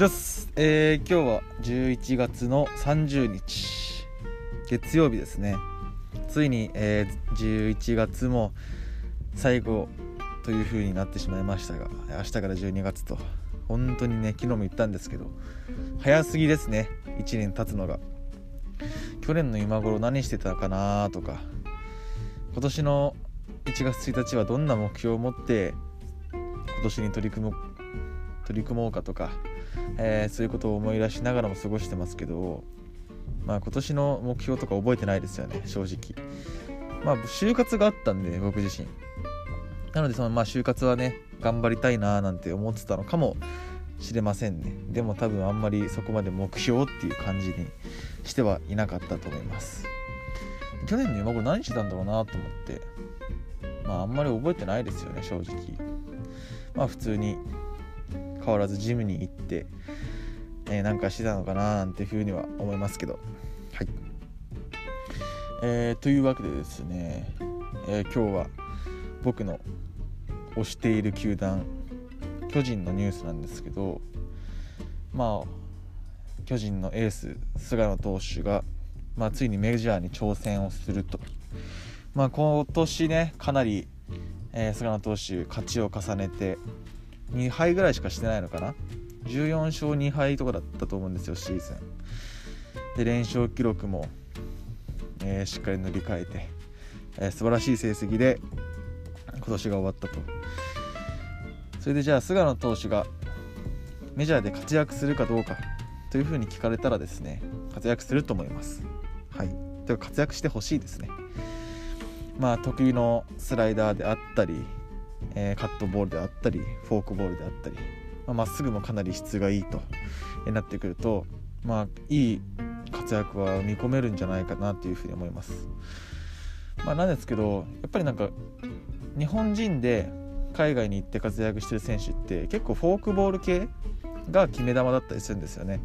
です、えー、今日は11月の30日月曜日ですね。ついに、えー、11月も最後という風になってしまいましたが明日から12月と本当にね昨日も言ったんですけど早すぎですね1年経つのが。去年の今頃何してたかなとか今年の1月1日はどんな目標を持って今年に取り組も取り組もうかとか、えー、そういうことを思い出しながらも過ごしてますけど、まあ、今年の目標とか覚えてないですよね正直。まあ就活があったんで僕自身。なのでそのまあ就活はね頑張りたいなーなんて思ってたのかもしれませんね。でも多分あんまりそこまで目標っていう感じにしてはいなかったと思います。去年の今頃何してたんだろうなと思って。まああんまり覚えてないですよね正直。まあ普通に変わらずジムに行って、えー、なんかしてたのかななんていうふうには思いますけど。はい。えー、というわけでですね、えー、今日は僕の推している球団巨人のニュースなんですけどまあ巨人のエース菅野投手が、まあ、ついにメジャーに挑戦をすると、まあ、今年ねかなり、えー、菅野投手勝ちを重ねて2敗ぐらいしかしてないのかな？14勝2敗とかだったと思うんですよシーズン。で連勝記録も、えー、しっかり塗り替えて、えー、素晴らしい成績で今年が終わったと。それでじゃあ菅野投手がメジャーで活躍するかどうかというふうに聞かれたらですね活躍すると思います。はい。では活躍してほしいですね。まあ得意のスライダーであったりえ、カットボールであったりフォークボールであったりま、っすぐもかなり質がいいとなってくるとまあいい活躍は見込めるんじゃないかなというふうに思います。まあ、なんですけどやっぱりなんか日本人で海外に行って活躍してる選手って結構フォークボール系が決め球だったりするんですよね。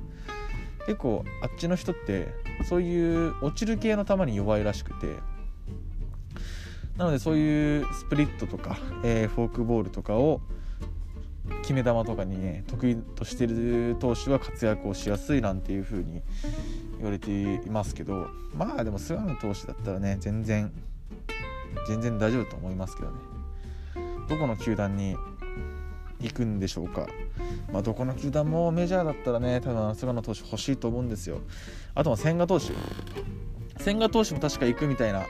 結構あっちの人ってそういう落ちる系の球に弱いらしくてなのでそういうスプリットとか、えー、フォークボールとかを決め球とかにね得意としてる投手は活躍をしやすいなんていう風に言われていますけどまあでも菅野投手だったらね全然全然大丈夫と思いますけどね。どこの球団に行くんでしょうか。まあ、どこの球団もメジャーだったらね多分菅野投手欲しいと思うんですよ。あとは千賀投手。千賀投手も確か行くみたいな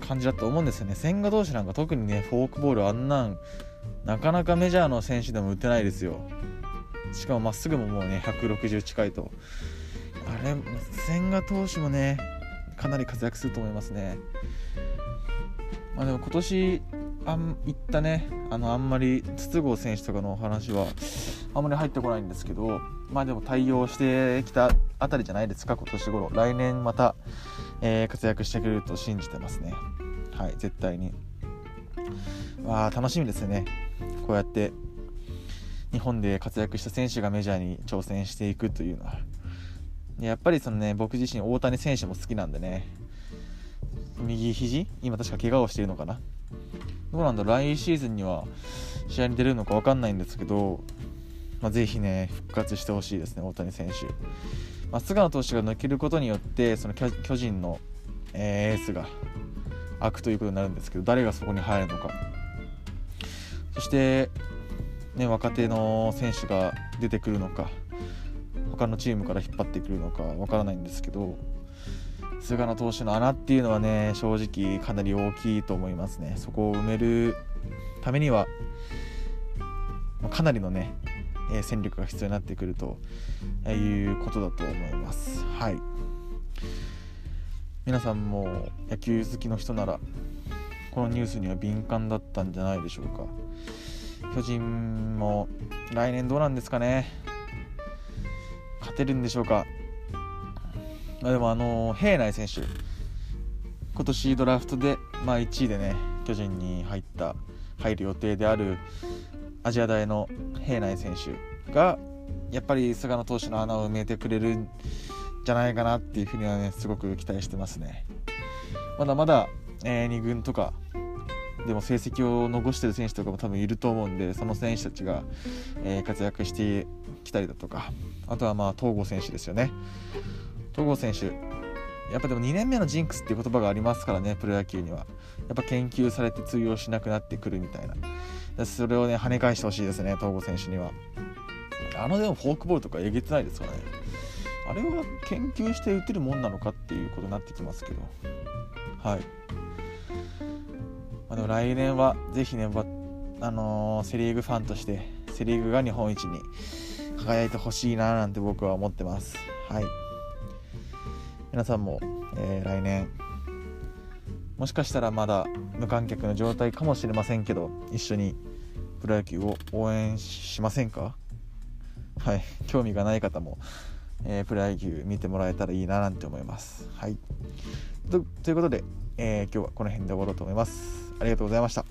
感じだと思うんですよね。千賀投手なんか特にねフォークボールあんなんなかなかメジャーの選手でも打てないですよ。しかもまっすぐももうね160近いと。あれ千賀投手もねかなり活躍すると思いますね。まあでも今年あん行ったねあのあんまり筒香選手とかのお話はあんまり入ってこないんですけどまあでも対応してきたあたりじゃないですか今年頃。来年また、えー、活躍してくれると信じてますね。はい絶対に。わあ楽しみですね。こうやって日本で活躍した選手がメジャーに挑戦していくというのは。やっぱりそのね僕自身大谷選手も好きなんでね。右肘？今確か怪我をしているのかな？どうなんだ来シーズンには試合に出るのか分かんないんですけど、まあ、ぜひね復活してほしいですね大谷選手、まあ、菅野投手が抜けることによってその巨人の、エースが開くということになるんですけど誰がそこに入るのか。そして、ね、若手の選手が出てくるのか他のチームから引っ張ってくるのかわからないんですけど菅野投手の穴っていうのはね正直かなり大きいと思いますね。そこを埋めるためにはかなりのねえ戦力が必要になってくるということだと思います。はい。皆さんも野球好きの人ならこのニュースには敏感だったんじゃないでしょうか。巨人も来年どうなんですかね。勝てるんでしょうか。まあ、でもあの平内選手今年ドラフトで、まあ、1位でね巨人に入った入る予定であるアジア大の平内選手がやっぱり菅野投手の穴を埋めてくれるんじゃないかなっていうふうにはねすごく期待してますね。まだまだ、えー、2軍とかでも成績を残してる選手とかも多分いると思うんでその選手たちが、えー、活躍してきたりだとかあとはまあ東郷選手ですよね。東郷選手やっぱでも2年目のジンクスっていう言葉がありますからねプロ野球には。やっぱ研究されて通用しなくなってくるみたいな。それをね跳ね返してほしいですね東郷選手には。あのでもフォークボールとかえげつないですからね。あれは研究して打てるもんなのかっていうことになってきますけど。はい、まあ、でも来年はぜひね、あのー、セ・リーグファンとしてセ・リーグが日本一に輝いてほしいななんて僕は思ってます。はい。皆さんも、えー、来年もしかしたらまだ無観客の状態かもしれませんけど一緒にプロ野球を応援しませんか？はい興味がない方も、えー、プロ野球見てもらえたらいいななんて思います。はい。ということで、えー、今日はこの辺で終わろうと思います。ありがとうございました。